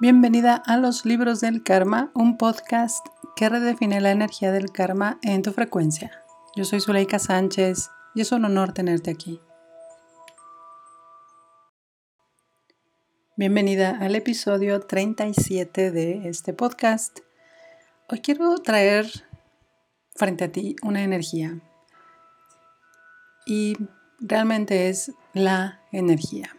Bienvenida a Los Libros del Karma, un podcast que redefine la energía del karma en tu frecuencia. Yo soy Zuleika Sánchez y es un honor tenerte aquí. Bienvenida al episodio 37 de este podcast. Hoy quiero traer frente a ti una energía y realmente es la energía.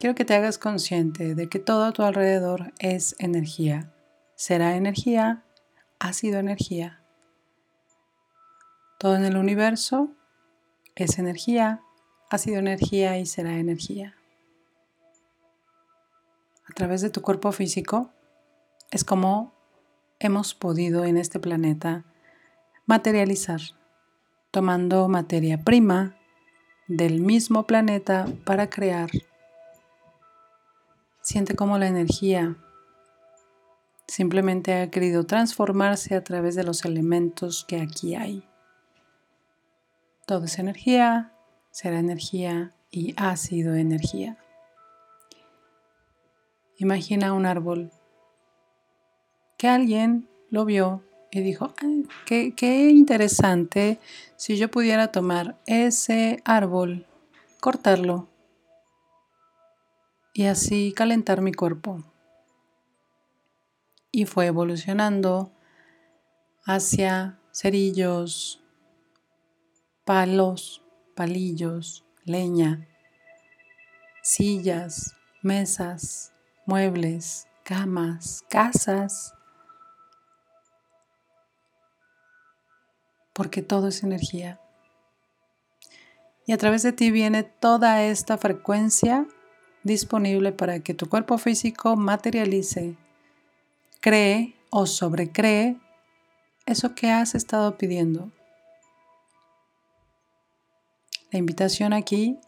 Quiero que te hagas consciente de que todo a tu alrededor es energía. Será energía, ha sido energía. Todo en el universo es energía, ha sido energía y será energía. A través de tu cuerpo físico es como hemos podido en este planeta materializar, tomando materia prima del mismo planeta para crear Siente cómo la energía simplemente ha querido transformarse a través de los elementos que aquí hay. Todo es energía, será energía y ha sido energía. Imagina un árbol que alguien lo vio y dijo, qué interesante si yo pudiera tomar ese árbol, cortarlo y así calentar mi cuerpo. Y fue evolucionando hacia cerillos, palos, palillos, leña, sillas, mesas, muebles, camas, casas, porque todo es energía. Y a través de ti viene toda esta frecuencia disponible para que tu cuerpo físico materialice, cree o sobrecree eso que has estado pidiendo. La invitación aquí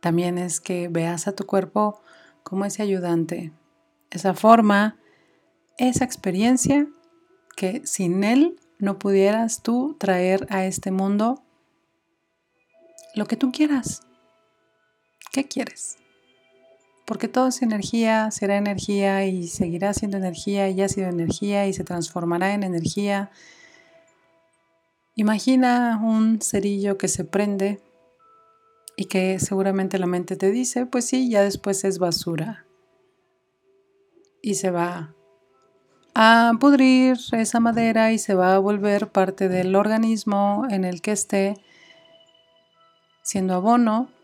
también es que veas a tu cuerpo como ese ayudante, esa forma, esa experiencia que sin él no pudieras tú traer a este mundo lo que tú quieras. ¿Qué quieres? Porque todo es energía, será energía y seguirá siendo energía y ha sido energía y se transformará en energía. Imagina un cerillo que se prende y que seguramente la mente te dice, pues sí, ya después es basura. Y se va a pudrir esa madera y se va a volver parte del organismo en el que esté, siendo abono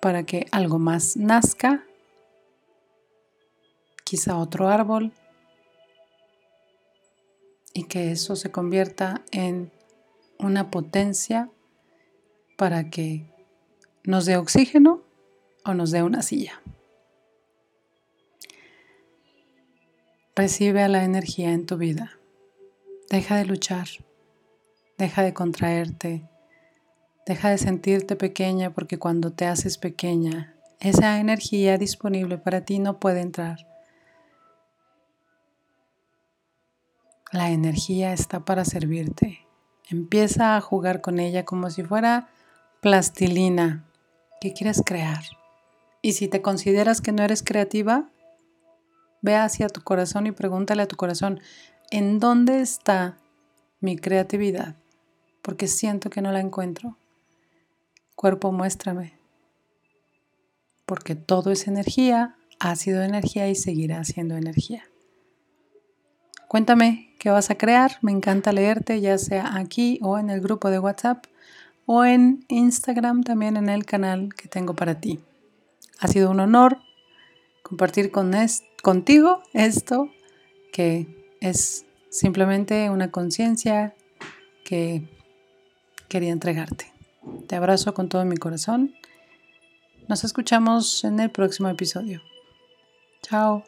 para que algo más nazca, quizá otro árbol, y que eso se convierta en una potencia para que nos dé oxígeno o nos dé una silla. Recibe a la energía en tu vida. Deja de luchar. Deja de contraerte. Deja de sentirte pequeña porque cuando te haces pequeña, esa energía disponible para ti no puede entrar. La energía está para servirte. Empieza a jugar con ella como si fuera plastilina que quieres crear. Y si te consideras que no eres creativa, ve hacia tu corazón y pregúntale a tu corazón, ¿en dónde está mi creatividad? Porque siento que no la encuentro. Cuerpo, muéstrame. Porque todo es energía, ha sido energía y seguirá siendo energía. Cuéntame qué vas a crear. Me encanta leerte, ya sea aquí o en el grupo de WhatsApp o en Instagram, también en el canal que tengo para ti. Ha sido un honor compartir con contigo esto que es simplemente una conciencia que quería entregarte. Te abrazo con todo mi corazón. Nos escuchamos en el próximo episodio. Chao.